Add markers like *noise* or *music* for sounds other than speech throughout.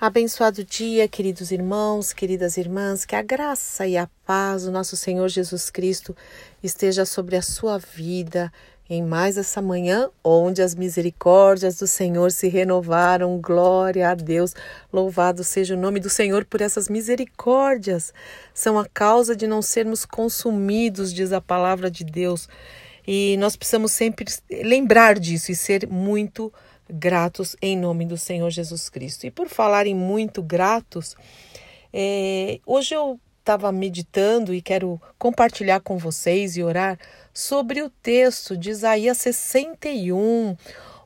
Abençoado dia, queridos irmãos, queridas irmãs, que a graça e a paz do nosso Senhor Jesus Cristo esteja sobre a sua vida em mais essa manhã, onde as misericórdias do Senhor se renovaram. Glória a Deus. Louvado seja o nome do Senhor por essas misericórdias. São a causa de não sermos consumidos, diz a palavra de Deus. E nós precisamos sempre lembrar disso e ser muito gratos em nome do Senhor Jesus Cristo. E por falar em muito gratos, é, hoje eu estava meditando e quero compartilhar com vocês e orar sobre o texto de Isaías 61,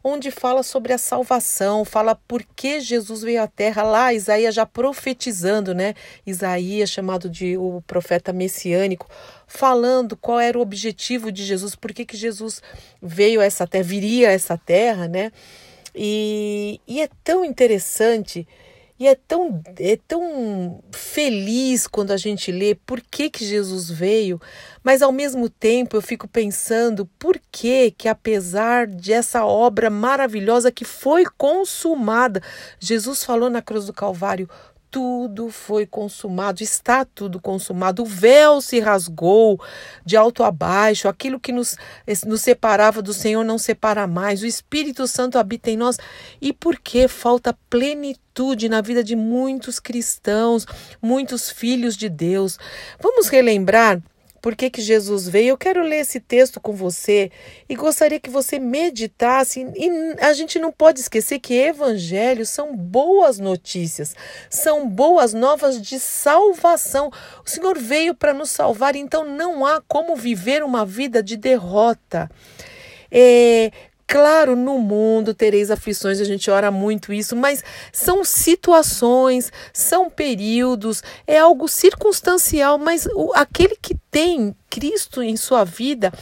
onde fala sobre a salvação, fala por que Jesus veio à terra lá, Isaías já profetizando, né? Isaías chamado de o profeta messiânico, falando qual era o objetivo de Jesus, por que, que Jesus veio a essa terra, viria a essa terra, né? E, e é tão interessante e é tão, é tão feliz quando a gente lê por que, que Jesus veio, mas ao mesmo tempo eu fico pensando por que, que apesar de essa obra maravilhosa que foi consumada, Jesus falou na cruz do Calvário: tudo foi consumado, está tudo consumado. O véu se rasgou de alto a baixo, aquilo que nos, nos separava do Senhor não separa mais. O Espírito Santo habita em nós. E por que falta plenitude na vida de muitos cristãos, muitos filhos de Deus? Vamos relembrar por que, que Jesus veio. Eu quero ler esse texto com você e gostaria que você meditasse. E a gente não pode esquecer que evangelhos são boas notícias, são boas novas de salvação. O Senhor veio para nos salvar, então não há como viver uma vida de derrota. É, Claro, no mundo tereis aflições, a gente ora muito isso, mas são situações, são períodos, é algo circunstancial, mas o, aquele que tem Cristo em sua vida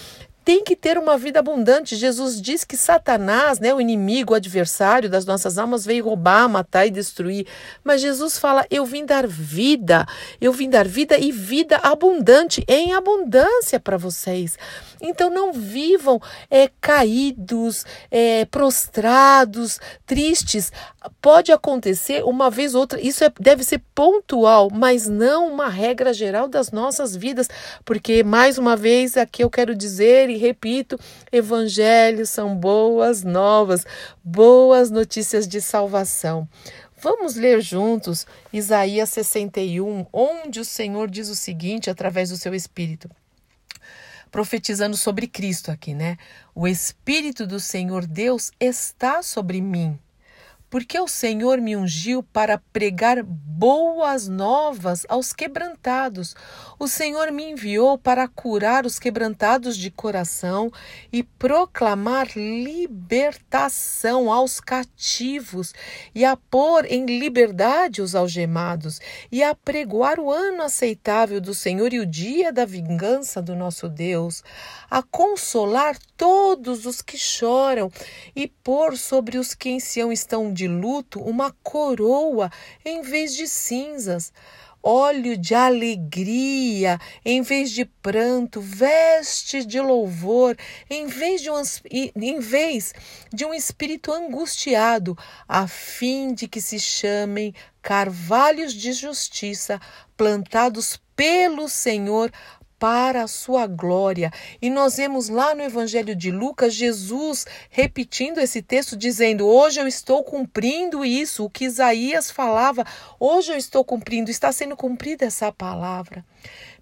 tem que ter uma vida abundante. Jesus diz que Satanás, né, o inimigo, o adversário das nossas almas, veio roubar, matar e destruir. Mas Jesus fala: Eu vim dar vida, eu vim dar vida e vida abundante, em abundância para vocês. Então não vivam é, caídos, é, prostrados, tristes. Pode acontecer uma vez ou outra, isso é, deve ser pontual, mas não uma regra geral das nossas vidas, porque, mais uma vez, aqui eu quero dizer e repito: evangelhos são boas novas, boas notícias de salvação. Vamos ler juntos Isaías 61, onde o Senhor diz o seguinte através do seu Espírito. Profetizando sobre Cristo aqui, né? O Espírito do Senhor Deus está sobre mim porque o Senhor me ungiu para pregar boas novas aos quebrantados. O Senhor me enviou para curar os quebrantados de coração e proclamar libertação aos cativos e a pôr em liberdade os algemados e a pregoar o ano aceitável do Senhor e o dia da vingança do nosso Deus, a consolar todos os que choram e pôr sobre os que em Sião estão de luto uma coroa em vez de cinzas, óleo de alegria em vez de pranto, veste de louvor em vez de um, em vez de um espírito angustiado, a fim de que se chamem carvalhos de justiça plantados pelo Senhor para a sua glória. E nós vemos lá no Evangelho de Lucas Jesus repetindo esse texto, dizendo: Hoje eu estou cumprindo isso, o que Isaías falava, hoje eu estou cumprindo, está sendo cumprida essa palavra.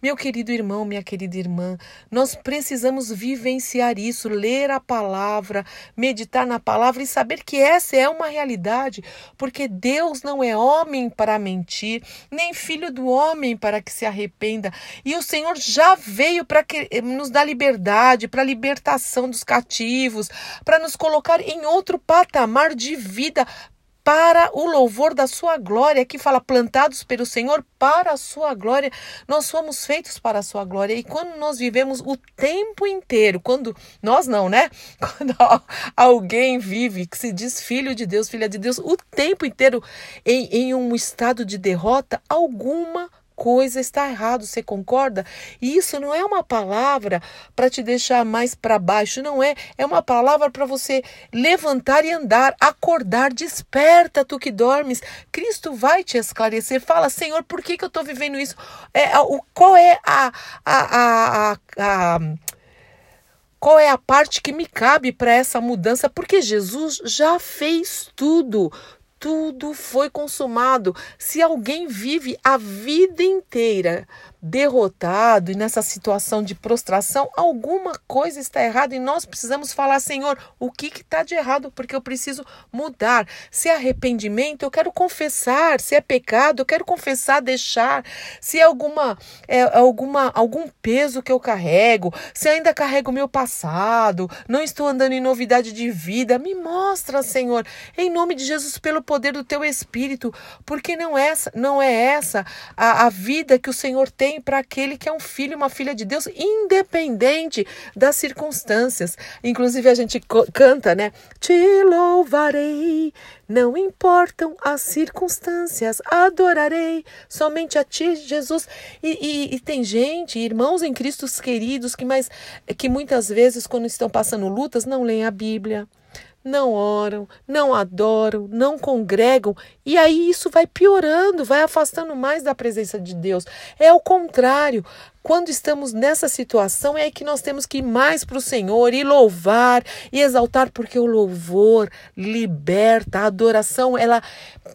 Meu querido irmão, minha querida irmã, nós precisamos vivenciar isso, ler a palavra, meditar na palavra e saber que essa é uma realidade, porque Deus não é homem para mentir, nem filho do homem para que se arrependa. E o Senhor já veio para nos dar liberdade, para a libertação dos cativos, para nos colocar em outro patamar de vida para o louvor da sua glória. Aqui fala plantados pelo Senhor para a sua glória. Nós fomos feitos para a sua glória. E quando nós vivemos o tempo inteiro, quando nós não, né? *laughs* Quando alguém vive que se diz filho de Deus, filha de Deus, o tempo inteiro em, em um estado de derrota, alguma coisa está errado, você concorda? E isso não é uma palavra para te deixar mais para baixo, não é. É uma palavra para você levantar e andar, acordar, desperta tu que dormes. Cristo vai te esclarecer. Fala, Senhor, por que, que eu estou vivendo isso? É, o, qual é a, a, a, a qual é a parte que me cabe para essa mudança? Porque Jesus já fez tudo tudo foi consumado. Se alguém vive a vida inteira derrotado e nessa situação de prostração, alguma coisa está errada e nós precisamos falar, Senhor, o que está de errado? Porque eu preciso mudar. Se é arrependimento, eu quero confessar. Se é pecado, eu quero confessar, deixar. Se é alguma, é, alguma algum peso que eu carrego, se ainda carrego meu passado, não estou andando em novidade de vida, me mostra, Senhor, em nome de Jesus, pelo poder do teu Espírito, porque não é essa, não é essa a, a vida que o Senhor tem para aquele que é um filho, uma filha de Deus, independente das circunstâncias. Inclusive a gente canta, né? Te louvarei, não importam as circunstâncias, adorarei somente a ti, Jesus. E, e, e, tem gente, irmãos em Cristo queridos, que, mais, que muitas vezes, quando estão passando lutas, não leem a Bíblia não oram, não adoram, não congregam, e aí isso vai piorando, vai afastando mais da presença de Deus. É o contrário. Quando estamos nessa situação, é que nós temos que ir mais para o Senhor e louvar e exaltar, porque o louvor liberta, a adoração, ela,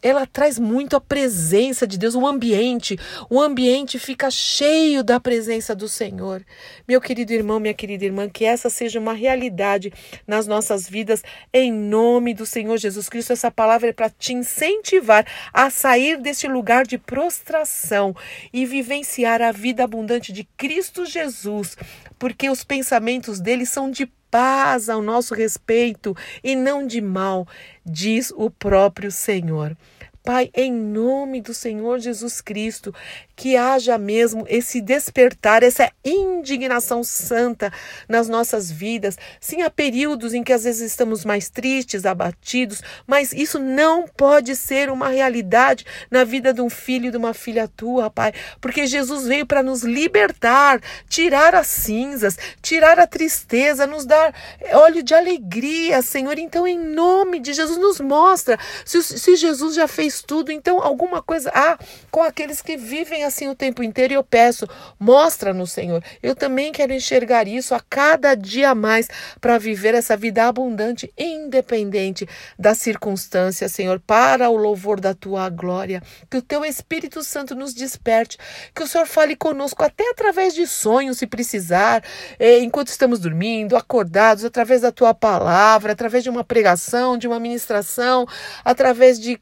ela traz muito a presença de Deus, o ambiente. O ambiente fica cheio da presença do Senhor. Meu querido irmão, minha querida irmã, que essa seja uma realidade nas nossas vidas, em nome do Senhor Jesus Cristo. Essa palavra é para te incentivar a sair desse lugar de prostração e vivenciar a vida abundante de Cristo Jesus, porque os pensamentos dele são de paz ao nosso respeito e não de mal, diz o próprio Senhor. Pai, em nome do Senhor Jesus Cristo, que haja mesmo esse despertar, essa indignação santa nas nossas vidas. Sim, há períodos em que às vezes estamos mais tristes, abatidos, mas isso não pode ser uma realidade na vida de um filho e de uma filha tua, Pai, porque Jesus veio para nos libertar, tirar as cinzas, tirar a tristeza, nos dar óleo de alegria, Senhor. Então, em nome de Jesus, nos mostra se, se Jesus já fez tudo, então alguma coisa há com aqueles que vivem assim o tempo inteiro e eu peço, mostra-nos, Senhor. Eu também quero enxergar isso a cada dia mais para viver essa vida abundante, independente das circunstâncias, Senhor, para o louvor da tua glória. Que o teu Espírito Santo nos desperte, que o Senhor fale conosco até através de sonhos, se precisar, eh, enquanto estamos dormindo, acordados, através da tua palavra, através de uma pregação, de uma ministração, através de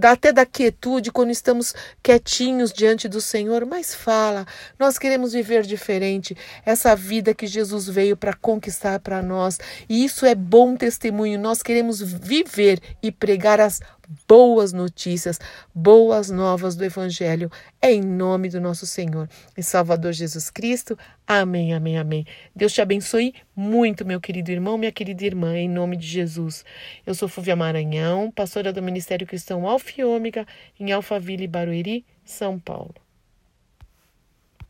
eh, até da quietude, quando estamos quietinhos diante do Senhor, mas fala, nós queremos viver diferente, essa vida que Jesus veio para conquistar para nós. E isso é bom testemunho. Nós queremos viver e pregar as boas notícias, boas novas do Evangelho, em nome do nosso Senhor e Salvador Jesus Cristo. Amém, amém, amém. Deus te abençoe muito, meu querido irmão, minha querida irmã, em nome de Jesus. Eu sou Fúvia Maranhão, pastora do Ministério Cristão Alfa e Ômega, em Alphaville, Barueri, são Paulo.